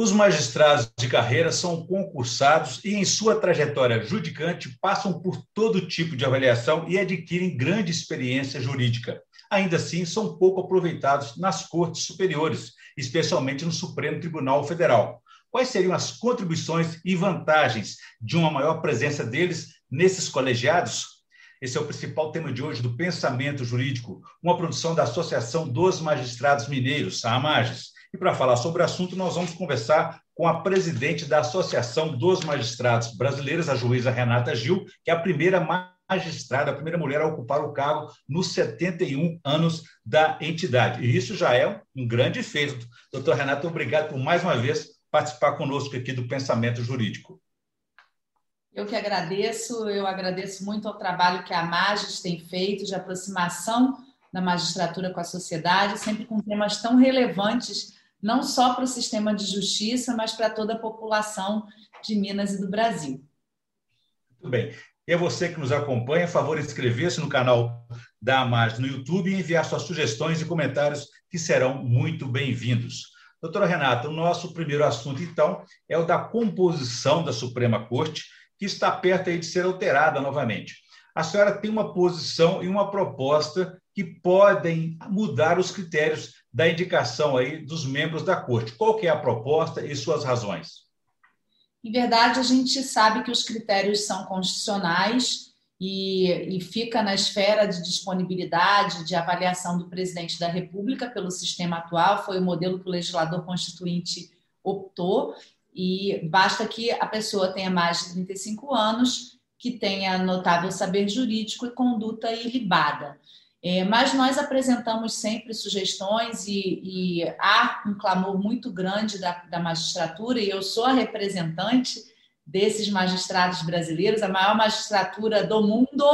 Os magistrados de carreira são concursados e, em sua trajetória judicante, passam por todo tipo de avaliação e adquirem grande experiência jurídica. Ainda assim, são pouco aproveitados nas cortes superiores, especialmente no Supremo Tribunal Federal. Quais seriam as contribuições e vantagens de uma maior presença deles nesses colegiados? Esse é o principal tema de hoje do Pensamento Jurídico, uma produção da Associação dos Magistrados Mineiros, a AMAGES. E para falar sobre o assunto, nós vamos conversar com a presidente da Associação dos Magistrados Brasileiros, a juíza Renata Gil, que é a primeira magistrada, a primeira mulher a ocupar o cargo nos 71 anos da entidade. E isso já é um grande feito. Doutor Renata, obrigado por mais uma vez participar conosco aqui do Pensamento Jurídico. Eu que agradeço, eu agradeço muito ao trabalho que a Magis tem feito de aproximação da magistratura com a sociedade, sempre com temas tão relevantes não só para o sistema de justiça, mas para toda a população de Minas e do Brasil. Muito bem. E é você que nos acompanha, a favor, inscrever-se no canal da Amage no YouTube e enviar suas sugestões e comentários que serão muito bem-vindos. Doutora Renata, o nosso primeiro assunto, então, é o da composição da Suprema Corte, que está perto aí de ser alterada novamente. A senhora tem uma posição e uma proposta que podem mudar os critérios da indicação aí dos membros da corte. Qual que é a proposta e suas razões? Em verdade, a gente sabe que os critérios são constitucionais e, e fica na esfera de disponibilidade, de avaliação do presidente da República pelo sistema atual, foi o modelo que o legislador constituinte optou, e basta que a pessoa tenha mais de 35 anos, que tenha notável saber jurídico e conduta ilibada. É, mas nós apresentamos sempre sugestões e, e, há um clamor muito grande da, da magistratura, e eu sou a representante desses magistrados brasileiros, a maior magistratura do mundo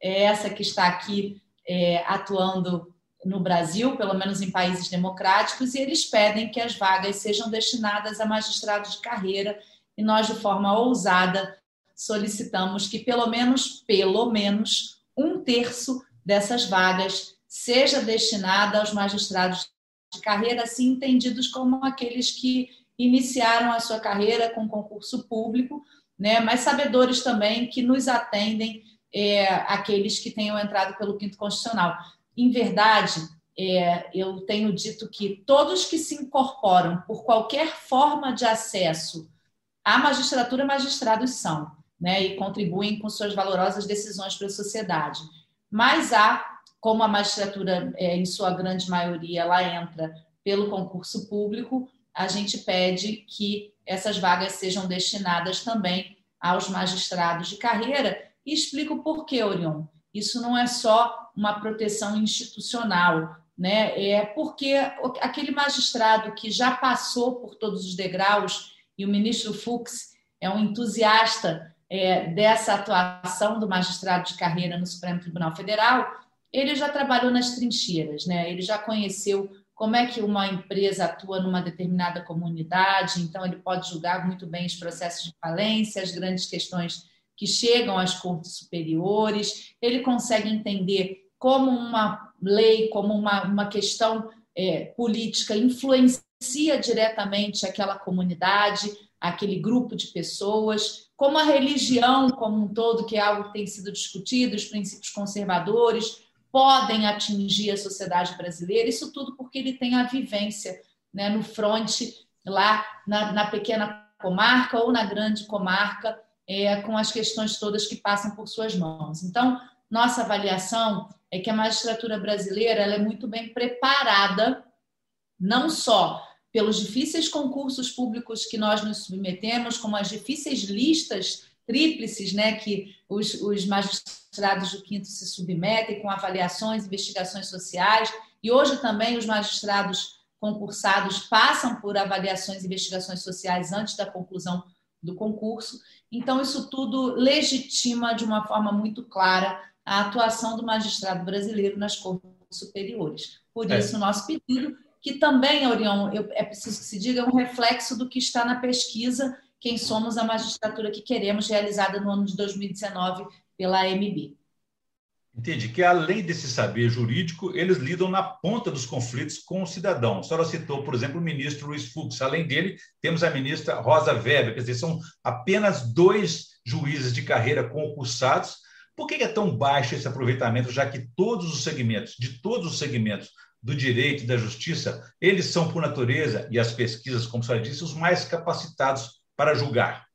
é essa que está aqui é, atuando no Brasil, pelo menos em países democráticos, e eles pedem que as vagas sejam destinadas a magistrados de carreira, e nós, de forma ousada, solicitamos que pelo menos, pelo menos, um terço dessas vagas seja destinada aos magistrados de carreira, assim entendidos como aqueles que iniciaram a sua carreira com concurso público, né, mas sabedores também que nos atendem é, aqueles que tenham entrado pelo quinto constitucional. Em verdade, é, eu tenho dito que todos que se incorporam por qualquer forma de acesso à magistratura, magistrados são, né, e contribuem com suas valorosas decisões para a sociedade mas há, como a magistratura, é, em sua grande maioria, ela entra pelo concurso público, a gente pede que essas vagas sejam destinadas também aos magistrados de carreira e explico por quê, Orion. Isso não é só uma proteção institucional, né? É porque aquele magistrado que já passou por todos os degraus e o ministro Fux é um entusiasta é, dessa atuação do magistrado de carreira no Supremo Tribunal Federal, ele já trabalhou nas trincheiras, né? ele já conheceu como é que uma empresa atua numa determinada comunidade, então ele pode julgar muito bem os processos de falência, as grandes questões que chegam às cortes superiores, ele consegue entender como uma lei, como uma, uma questão é, política influencia diretamente aquela comunidade, aquele grupo de pessoas, como a religião como um todo, que é algo que tem sido discutido, os princípios conservadores podem atingir a sociedade brasileira, isso tudo porque ele tem a vivência né, no fronte, lá na, na pequena comarca ou na grande comarca, é, com as questões todas que passam por suas mãos. Então, nossa avaliação é que a magistratura brasileira ela é muito bem preparada, não só pelos difíceis concursos públicos que nós nos submetemos, como as difíceis listas tríplices né, que os, os magistrados do quinto se submetem, com avaliações, investigações sociais, e hoje também os magistrados concursados passam por avaliações e investigações sociais antes da conclusão do concurso. Então, isso tudo legitima de uma forma muito clara a atuação do magistrado brasileiro nas cortes superiores. Por é. isso, o nosso pedido que também, Orion, eu, é preciso que se diga, é um reflexo do que está na pesquisa Quem Somos a Magistratura que Queremos, realizada no ano de 2019 pela AMB. Entendi que, além desse saber jurídico, eles lidam na ponta dos conflitos com o cidadão. A senhora citou, por exemplo, o ministro Luiz Fux. Além dele, temos a ministra Rosa Weber. Quer dizer, são apenas dois juízes de carreira concursados. Por que é tão baixo esse aproveitamento, já que todos os segmentos, de todos os segmentos do direito e da justiça, eles são, por natureza, e as pesquisas, como senhora disse, os mais capacitados para julgar?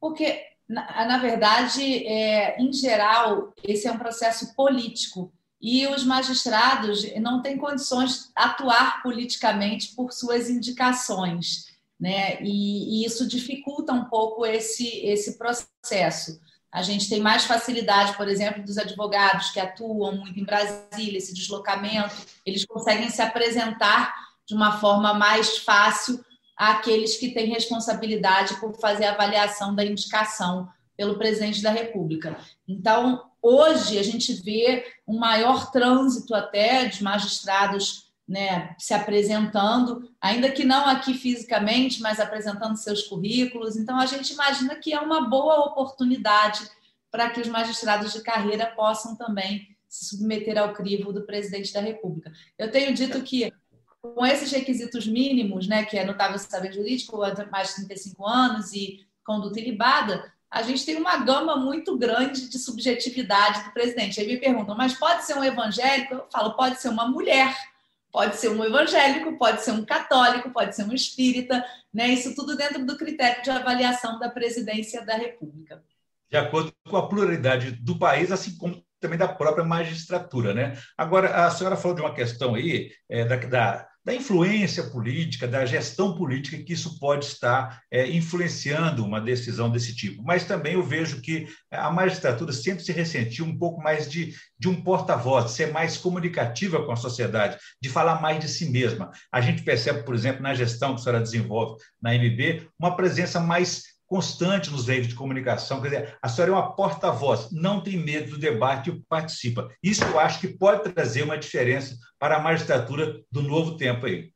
Porque na, na verdade, é, em geral, esse é um processo político e os magistrados não têm condições de atuar politicamente por suas indicações, né? E, e, isso dificulta um pouco esse, esse processo. A gente tem mais facilidade, por exemplo, dos advogados que atuam muito em Brasília, esse deslocamento, eles conseguem se apresentar de uma forma mais fácil àqueles que têm responsabilidade por fazer a avaliação da indicação pelo presidente da República. Então, hoje, a gente vê um maior trânsito até de magistrados né, se apresentando, ainda que não aqui fisicamente, mas apresentando seus currículos. Então, a gente imagina que é uma boa oportunidade para que os magistrados de carreira possam também se submeter ao crivo do presidente da República. Eu tenho dito que com esses requisitos mínimos, né, que é notável saber jurídico, mais de 35 anos e conduta ilibada, a gente tem uma gama muito grande de subjetividade do presidente. Aí me perguntam, mas pode ser um evangélico? Eu falo, pode ser uma mulher, pode ser um evangélico, pode ser um católico, pode ser um espírita, né? Isso tudo dentro do critério de avaliação da presidência da República. De acordo com a pluralidade do país, assim como também da própria magistratura, né? Agora, a senhora falou de uma questão aí é, da, da da influência política, da gestão política que isso pode estar é, influenciando uma decisão desse tipo. Mas também eu vejo que a magistratura sempre se ressentiu um pouco mais de, de um porta-voz, de ser mais comunicativa com a sociedade, de falar mais de si mesma. A gente percebe, por exemplo, na gestão que a senhora desenvolve na MB, uma presença mais constante nos veículos de comunicação. Quer dizer, a senhora é uma porta-voz, não tem medo do debate e participa. Isso eu acho que pode trazer uma diferença para a magistratura do novo tempo aí.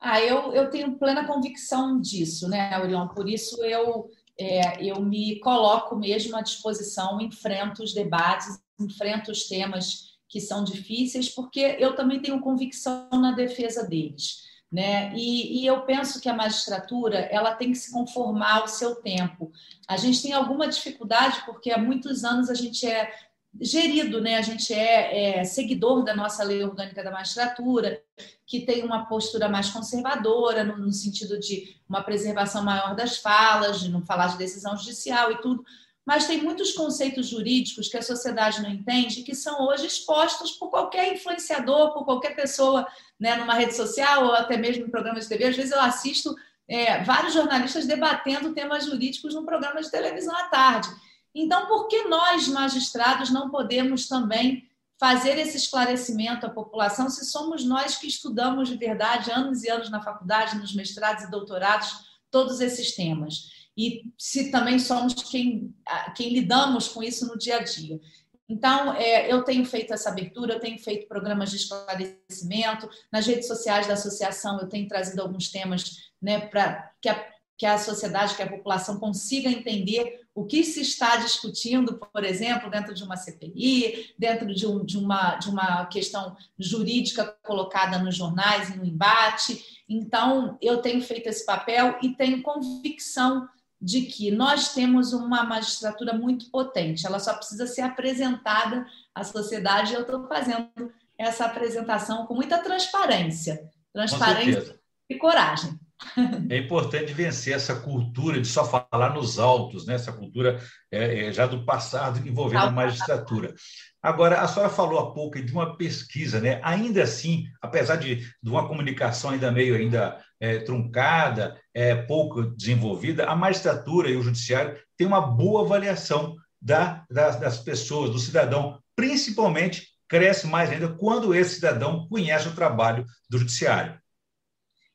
Ah, eu, eu tenho plena convicção disso, né, Aurelion? Por isso eu, é, eu me coloco mesmo à disposição, enfrento os debates, enfrento os temas que são difíceis, porque eu também tenho convicção na defesa deles. Né? E, e, eu penso que a magistratura ela tem que se conformar ao seu tempo. A gente tem alguma dificuldade porque há muitos anos a gente é gerido, né? A gente é, é seguidor da nossa lei orgânica da magistratura, que tem uma postura mais conservadora no, no sentido de uma preservação maior das falas, de não falar de decisão judicial e tudo mas tem muitos conceitos jurídicos que a sociedade não entende que são hoje expostos por qualquer influenciador, por qualquer pessoa né, numa rede social ou até mesmo em programas de TV. Às vezes eu assisto é, vários jornalistas debatendo temas jurídicos num programa de televisão à tarde. Então, por que nós, magistrados, não podemos também fazer esse esclarecimento à população se somos nós que estudamos de verdade anos e anos na faculdade, nos mestrados e doutorados, todos esses temas? E se também somos quem, quem lidamos com isso no dia a dia. Então, é, eu tenho feito essa abertura, eu tenho feito programas de esclarecimento, nas redes sociais da associação eu tenho trazido alguns temas né, para que a, que a sociedade, que a população consiga entender o que se está discutindo, por exemplo, dentro de uma CPI, dentro de, um, de, uma, de uma questão jurídica colocada nos jornais e no embate. Então, eu tenho feito esse papel e tenho convicção de que nós temos uma magistratura muito potente, ela só precisa ser apresentada à sociedade. Eu estou fazendo essa apresentação com muita transparência, transparência e coragem. É importante vencer essa cultura de só falar nos autos, né? essa cultura é, é, já do passado envolvendo a magistratura. Agora, a senhora falou há pouco de uma pesquisa, né? ainda assim, apesar de, de uma comunicação ainda meio ainda é, truncada, é, pouco desenvolvida, a magistratura e o judiciário têm uma boa avaliação da, das, das pessoas, do cidadão, principalmente cresce mais ainda quando esse cidadão conhece o trabalho do judiciário.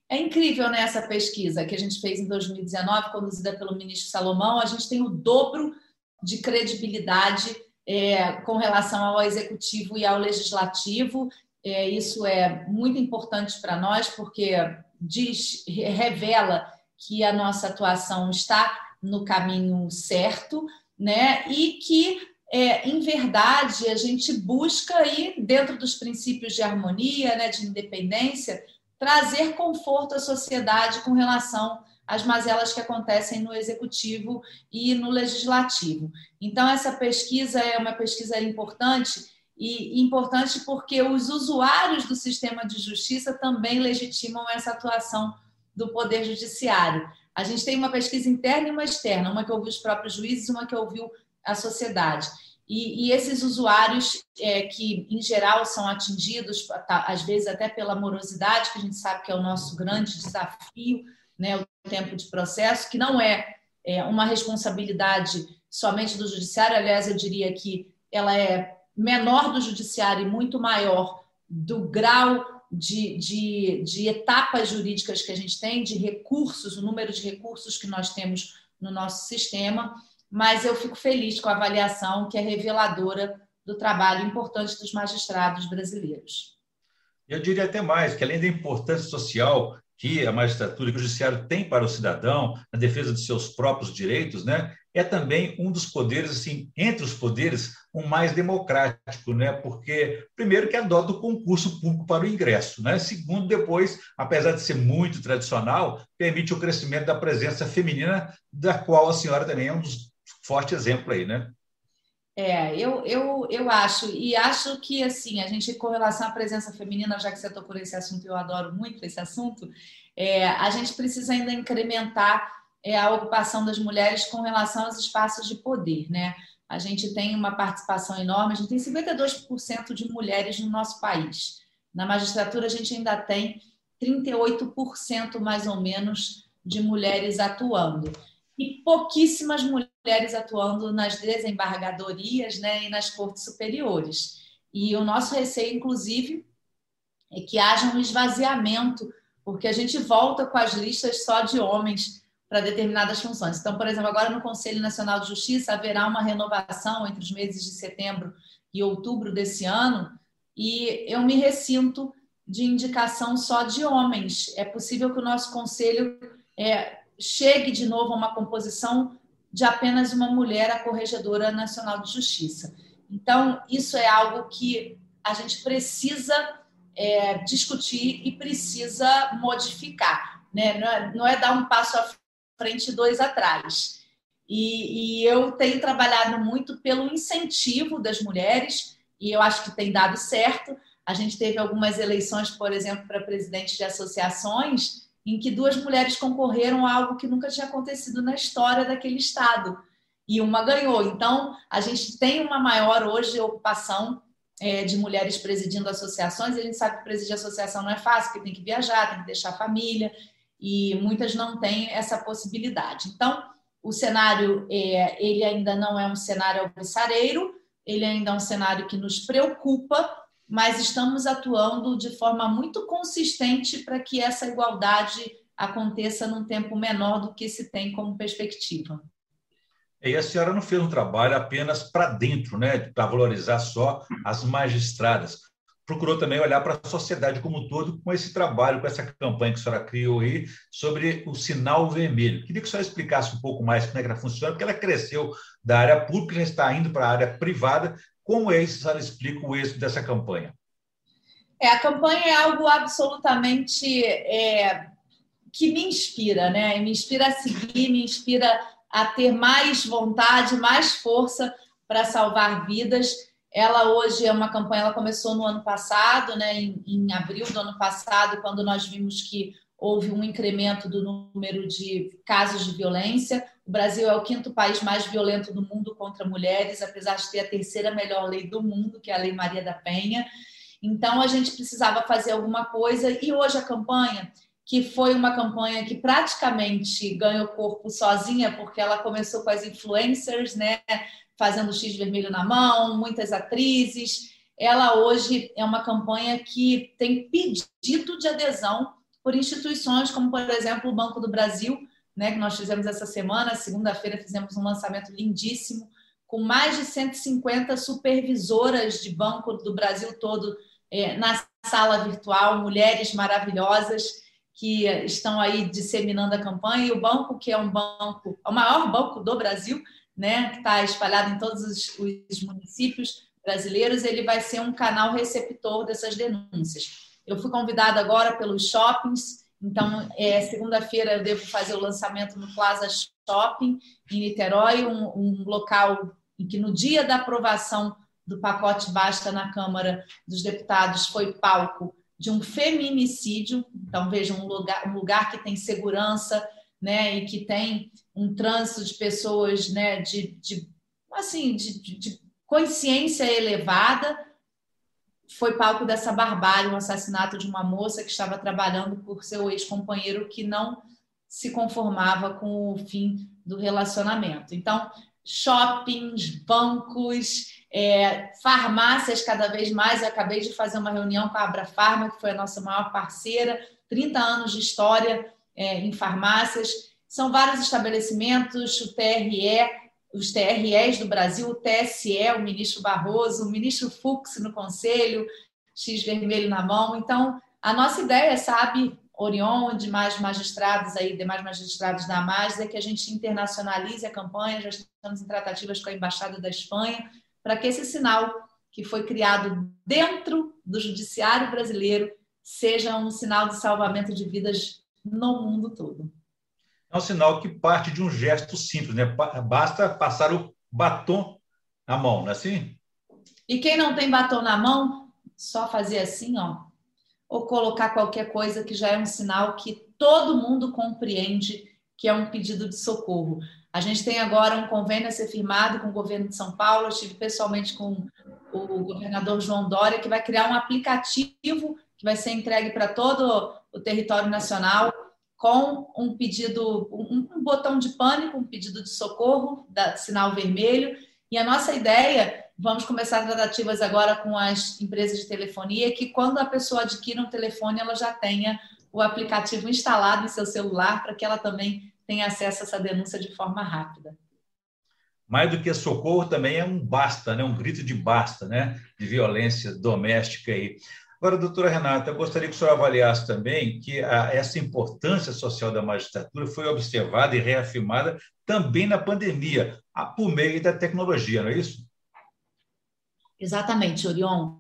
É incrível nessa né, pesquisa que a gente fez em 2019, conduzida pelo ministro Salomão, a gente tem o dobro de credibilidade é, com relação ao executivo e ao legislativo. É, isso é muito importante para nós, porque diz, revela que a nossa atuação está no caminho certo, né? E que é, em verdade, a gente busca aí, dentro dos princípios de harmonia, né, de independência, trazer conforto à sociedade com relação às mazelas que acontecem no executivo e no legislativo. Então, essa pesquisa é uma pesquisa importante e importante porque os usuários do sistema de justiça também legitimam essa atuação do Poder Judiciário. A gente tem uma pesquisa interna e uma externa, uma que ouviu os próprios juízes uma que ouviu a sociedade. E, e esses usuários, é, que em geral são atingidos, tá, às vezes até pela morosidade, que a gente sabe que é o nosso grande desafio, né, o tempo de processo, que não é, é uma responsabilidade somente do judiciário, aliás, eu diria que ela é menor do judiciário e muito maior do grau de, de, de, etapas jurídicas que a gente tem, de recursos, o número de recursos que nós temos no nosso sistema mas eu fico feliz com a avaliação que é reveladora do trabalho importante dos magistrados brasileiros. Eu diria até mais, que além da importância social que a magistratura e o judiciário tem para o cidadão, na defesa de seus próprios direitos, né, é também um dos poderes, assim, entre os poderes, um mais democrático, né? Porque, primeiro, que adota o concurso público para o ingresso, né? Segundo, depois, apesar de ser muito tradicional, permite o crescimento da presença feminina, da qual a senhora também é um dos forte exemplo aí, né? É, eu, eu, eu acho, e acho que assim, a gente, com relação à presença feminina, já que você tocou nesse assunto, eu adoro muito esse assunto, é, a gente precisa ainda incrementar é, a ocupação das mulheres com relação aos espaços de poder, né? A gente tem uma participação enorme, a gente tem 52% de mulheres no nosso país. Na magistratura, a gente ainda tem 38% mais ou menos de mulheres atuando e pouquíssimas mulheres atuando nas desembargadorias né, e nas cortes superiores. E o nosso receio, inclusive, é que haja um esvaziamento, porque a gente volta com as listas só de homens para determinadas funções. Então, por exemplo, agora no Conselho Nacional de Justiça haverá uma renovação entre os meses de setembro e outubro desse ano, e eu me ressinto de indicação só de homens. É possível que o nosso conselho é, chegue de novo a uma composição de apenas uma mulher a corregedora nacional de justiça. Então, isso é algo que a gente precisa é, discutir e precisa modificar. Né? Não, é, não é dar um passo à frente e dois atrás. E, e, eu tenho trabalhado muito pelo incentivo das mulheres, e eu acho que tem dado certo. A gente teve algumas eleições, por exemplo, para presidente de associações, em que duas mulheres concorreram a algo que nunca tinha acontecido na história daquele estado e uma ganhou. Então, a gente tem uma maior hoje ocupação é, de mulheres presidindo associações. A gente sabe que presidir associação não é fácil, porque tem que viajar, tem que deixar a família e muitas não têm essa possibilidade. Então, o cenário é, ele ainda não é um cenário alvissareiro, ele ainda é um cenário que nos preocupa, mas estamos atuando de forma muito consistente para que essa igualdade aconteça num tempo menor do que se tem como perspectiva. E a senhora não fez um trabalho apenas para dentro, né, para valorizar só as magistradas. Procurou também olhar para a sociedade como um todo com esse trabalho, com essa campanha que a senhora criou aí sobre o sinal vermelho. Queria que a senhora explicasse um pouco mais como é que ela funciona, porque ela cresceu da área pública, já está indo para a área privada como é isso, a senhora explica o êxito dessa campanha? É, a campanha é algo absolutamente é, que me inspira, né? Me inspira a seguir, me inspira a ter mais vontade, mais força para salvar vidas. Ela hoje é uma campanha, ela começou no ano passado, né? Em, em abril do ano passado, quando nós vimos que houve um incremento do número de casos de violência. O Brasil é o quinto país mais violento do mundo contra mulheres, apesar de ter a terceira melhor lei do mundo, que é a Lei Maria da Penha. Então, a gente precisava fazer alguma coisa, e hoje a campanha, que foi uma campanha que praticamente ganhou corpo sozinha, porque ela começou com as influencers, né? Fazendo X vermelho na mão, muitas atrizes. Ela hoje é uma campanha que tem pedido de adesão por instituições como, por exemplo, o Banco do Brasil, né, que nós fizemos essa semana, segunda-feira fizemos um lançamento lindíssimo, com mais de 150 supervisoras de banco do Brasil todo é, na sala virtual, mulheres maravilhosas que estão aí disseminando a campanha, e o banco, que é um banco, é o maior banco do Brasil, né, que está espalhado em todos os, os municípios brasileiros, ele vai ser um canal receptor dessas denúncias. Eu fui convidada agora pelos shoppings, então é, segunda-feira eu devo fazer o lançamento no Plaza Shopping, em Niterói, um, um local em que no dia da aprovação do pacote Basta na Câmara dos Deputados foi palco de um feminicídio. Então, veja, um lugar, um lugar que tem segurança né, e que tem um trânsito de pessoas né, de, de assim, de, de consciência elevada, foi palco dessa barbárie, um assassinato de uma moça que estava trabalhando por seu ex-companheiro que não se conformava com o fim do relacionamento. Então, shoppings, bancos, é, farmácias cada vez mais. Eu acabei de fazer uma reunião com a Abra Farma, que foi a nossa maior parceira, 30 anos de história é, em farmácias. São vários estabelecimentos, o TRE, os TREs do Brasil, o TSE, o ministro Barroso, o ministro Fux no Conselho, X vermelho na mão. Então, a nossa ideia, sabe, Orion, demais magistrados aí, demais magistrados da AMAS, é que a gente internacionalize a campanha, já estamos em tratativas com a Embaixada da Espanha, para que esse sinal que foi criado dentro do judiciário brasileiro seja um sinal de salvamento de vidas no mundo todo. É um sinal que parte de um gesto simples, né? Basta passar o batom na mão, não é assim? E quem não tem batom na mão, só fazer assim, ó, ou colocar qualquer coisa que já é um sinal que todo mundo compreende que é um pedido de socorro. A gente tem agora um convênio a ser firmado com o governo de São Paulo. Eu estive pessoalmente com o governador João Dória, que vai criar um aplicativo que vai ser entregue para todo o território nacional com um pedido, um, um, botão de pânico, um pedido de socorro, da, sinal vermelho. E a nossa ideia, vamos começar tratativas agora com as empresas de telefonia, que quando a pessoa adquire um telefone, ela já tenha o aplicativo instalado em seu celular para que ela também tem acesso a essa denúncia de forma rápida. Mais do que socorro, também é um basta, né? um grito de basta, né? de violência doméstica. Aí. Agora, doutora Renata, eu gostaria que o senhor avaliasse também que a, essa importância social da magistratura foi observada e reafirmada também na pandemia, por meio da tecnologia, não é isso? Exatamente, Orion.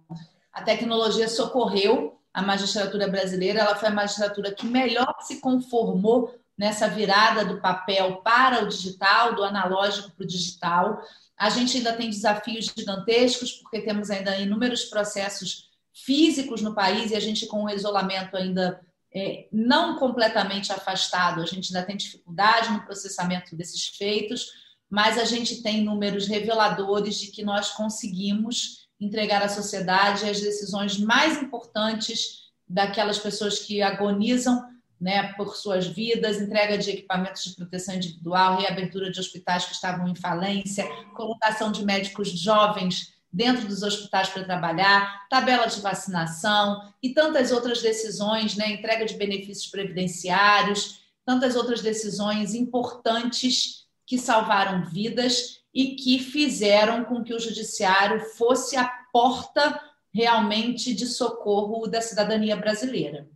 A tecnologia socorreu a magistratura brasileira, ela foi a magistratura que melhor se conformou nessa virada do papel para o digital, do analógico para o digital. A gente ainda tem desafios gigantescos, porque temos ainda inúmeros processos físicos no país e a gente, com o isolamento ainda é, não completamente afastado, a gente ainda tem dificuldade no processamento desses feitos, mas a gente tem números reveladores de que nós conseguimos entregar à sociedade as decisões mais importantes daquelas pessoas que agonizam né, por suas vidas, entrega de equipamentos de proteção individual, reabertura de hospitais que estavam em falência, colocação de médicos jovens dentro dos hospitais para trabalhar, tabela de vacinação e tantas outras decisões, né, entrega de benefícios previdenciários, tantas outras decisões importantes que salvaram vidas e que fizeram com que o judiciário fosse a porta realmente de socorro da cidadania brasileira.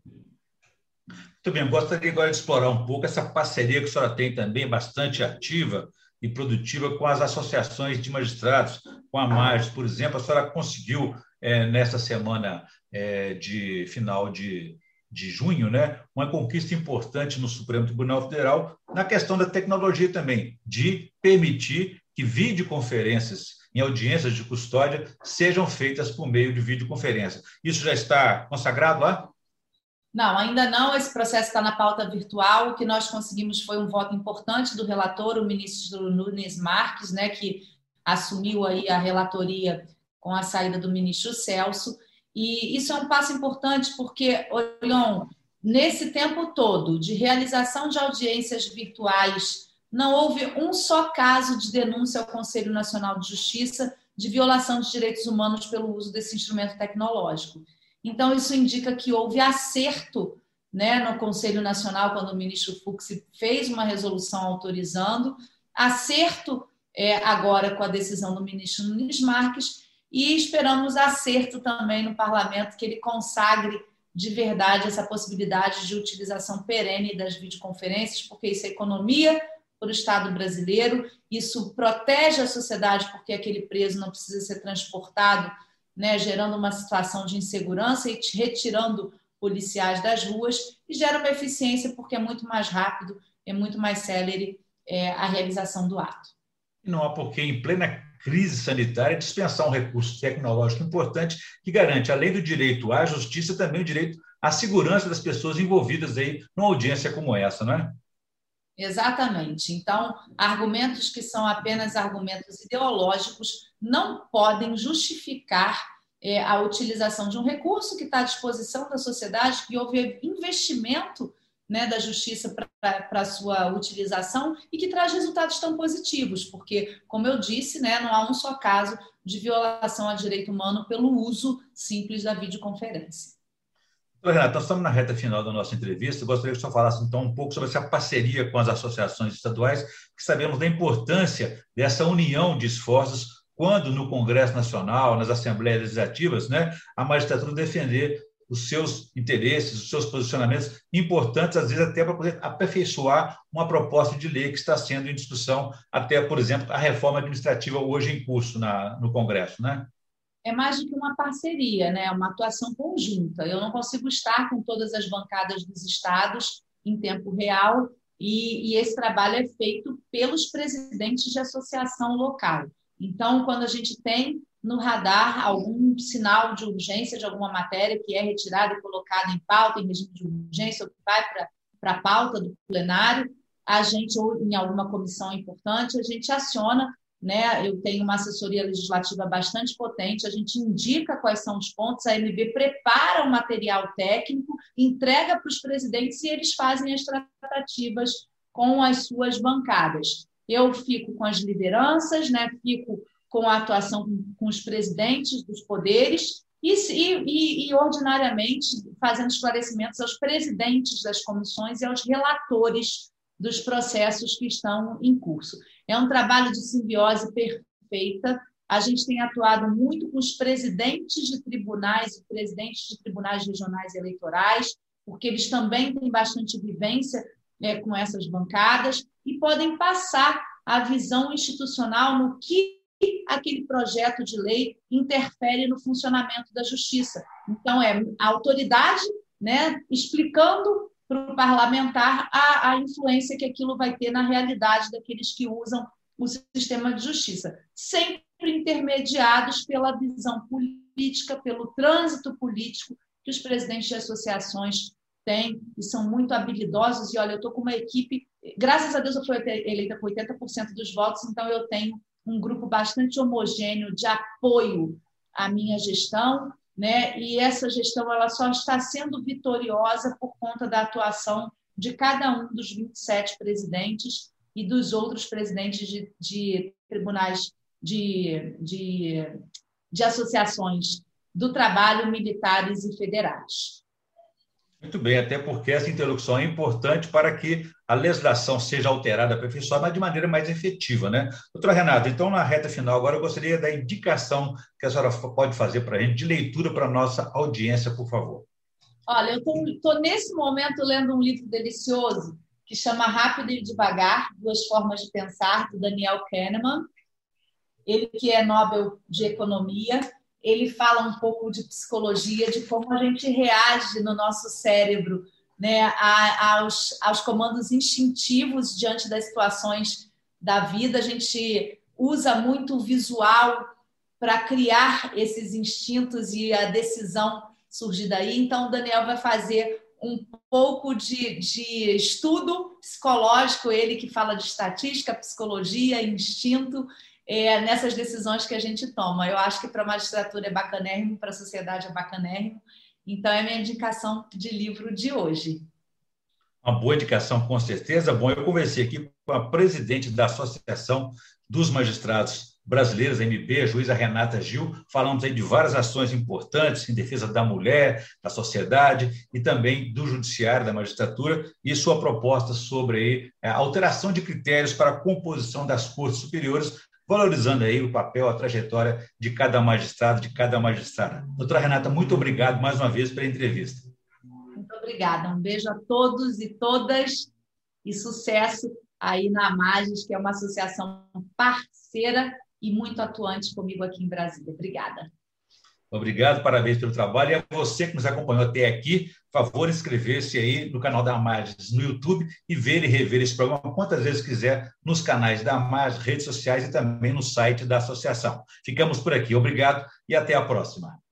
Muito bem, gostaria agora de explorar um pouco essa parceria que a senhora tem também, bastante ativa e produtiva com as associações de magistrados, com a MARS, por exemplo. A senhora conseguiu, é, nessa semana é, de final de, de junho, né, uma conquista importante no Supremo Tribunal Federal na questão da tecnologia também, de permitir que videoconferências em audiências de custódia sejam feitas por meio de videoconferência. Isso já está consagrado lá? Não, ainda não. Esse processo está na pauta virtual. O que nós conseguimos foi um voto importante do relator, o ministro Nunes Marques, né, que assumiu aí a relatoria com a saída do ministro Celso. E isso é um passo importante porque, Orion, nesse tempo todo de realização de audiências virtuais, não houve um só caso de denúncia ao Conselho Nacional de Justiça de violação de direitos humanos pelo uso desse instrumento tecnológico. Então, isso indica que houve acerto né, no Conselho Nacional, quando o ministro Fux fez uma resolução autorizando, acerto é, agora com a decisão do ministro Nunes Marques, e esperamos acerto também no parlamento, que ele consagre de verdade essa possibilidade de utilização perene das videoconferências, porque isso é economia para o Estado brasileiro. Isso protege a sociedade, porque aquele preso não precisa ser transportado, né, gerando uma situação de insegurança e retirando policiais das ruas, e gera uma eficiência, porque é muito mais rápido, é muito mais célere é, a realização do ato. Não há por que, em plena crise sanitária, dispensar um recurso tecnológico importante que garante, além do direito à justiça, também o direito à segurança das pessoas envolvidas aí numa audiência como essa, não é? Exatamente. Então, argumentos que são apenas argumentos ideológicos não podem justificar é, a utilização de um recurso que está à disposição da sociedade, que houve investimento né, da justiça para a sua utilização e que traz resultados tão positivos, porque, como eu disse, né, não há um só caso de violação a direito humano pelo uso simples da videoconferência. Renato, nós estamos na reta final da nossa entrevista. Eu gostaria que o senhor falasse então um pouco sobre essa parceria com as associações estaduais, que sabemos da importância dessa união de esforços quando no Congresso Nacional, nas Assembleias Legislativas, né, a magistratura defender os seus interesses, os seus posicionamentos importantes, às vezes até para poder aperfeiçoar uma proposta de lei que está sendo em discussão, até, por exemplo, a reforma administrativa hoje em curso na, no Congresso, né? É mais do que uma parceria, né? É uma atuação conjunta. Eu não consigo estar com todas as bancadas dos estados em tempo real e, e esse trabalho é feito pelos presidentes de associação local. Então, quando a gente tem no radar algum sinal de urgência de alguma matéria que é retirada e colocada em pauta, em regime de urgência, ou que vai para a pauta do plenário, a gente, ou em alguma comissão importante, a gente aciona, né? Eu tenho uma assessoria legislativa bastante potente, a gente indica quais são os pontos, a MB prepara o material técnico, entrega para os presidentes e eles fazem as tratativas com as suas bancadas. Eu fico com as lideranças, né? fico com a atuação com os presidentes dos poderes e, e, e, ordinariamente, fazendo esclarecimentos aos presidentes das comissões e aos relatores dos processos que estão em curso. É um trabalho de simbiose perfeita. A gente tem atuado muito com os presidentes de tribunais e presidentes de tribunais regionais eleitorais, porque eles também têm bastante vivência é, com essas bancadas e podem passar a visão institucional no que aquele projeto de lei interfere no funcionamento da justiça. Então, é a autoridade né, explicando para o parlamentar a, a influência que aquilo vai ter na realidade daqueles que usam o sistema de justiça, sempre intermediados pela visão política, pelo trânsito político que os presidentes de associações têm e são muito habilidosos. E olha, eu estou com uma equipe, graças a Deus eu fui eleita com 80% dos votos, então eu tenho um grupo bastante homogêneo de apoio à minha gestão, né? E essa gestão ela só está sendo vitoriosa por conta da atuação de cada um dos 27 presidentes e dos outros presidentes de, de tribunais de, de, de associações do trabalho militares e federais. Muito bem, até porque essa interlocução é importante para que a legislação seja alterada, aperfeiçoada, mas de maneira mais efetiva, né? Doutora Renata, então, na reta final, agora eu gostaria da indicação que a senhora pode fazer para a gente de leitura para a nossa audiência, por favor. Olha, eu estou nesse momento lendo um livro delicioso que chama Rápido e Devagar, Duas Formas de Pensar, do Daniel Kahneman. Ele que é Nobel de Economia, ele fala um pouco de psicologia, de como a gente reage no nosso cérebro né, aos, aos comandos instintivos diante das situações da vida. A gente usa muito o visual para criar esses instintos e a decisão surgir daí. Então, o Daniel vai fazer um pouco de, de estudo psicológico, ele que fala de estatística, psicologia, instinto, é, nessas decisões que a gente toma. Eu acho que para a magistratura é bacanérrimo, para a sociedade é bacanérrimo. Então, é a minha indicação de livro de hoje. Uma boa indicação, com certeza. Bom, eu conversei aqui com a presidente da Associação dos Magistrados Brasileiros, MB, a juíza Renata Gil. Falamos aí de várias ações importantes em defesa da mulher, da sociedade e também do judiciário, da magistratura, e sua proposta sobre aí, a alteração de critérios para a composição das cortes superiores, valorizando aí o papel, a trajetória de cada magistrado, de cada magistrada. Doutora Renata, muito obrigado mais uma vez pela entrevista. Muito obrigada. Um beijo a todos e todas e sucesso aí na Amages, que é uma associação parceira e muito atuante comigo aqui em Brasília. Obrigada. Obrigado, parabéns pelo trabalho. E a você que nos acompanhou até aqui, favor, inscrever-se aí no canal da Amages no YouTube e ver e rever esse programa quantas vezes quiser nos canais da Amages, redes sociais e também no site da associação. Ficamos por aqui. Obrigado e até a próxima.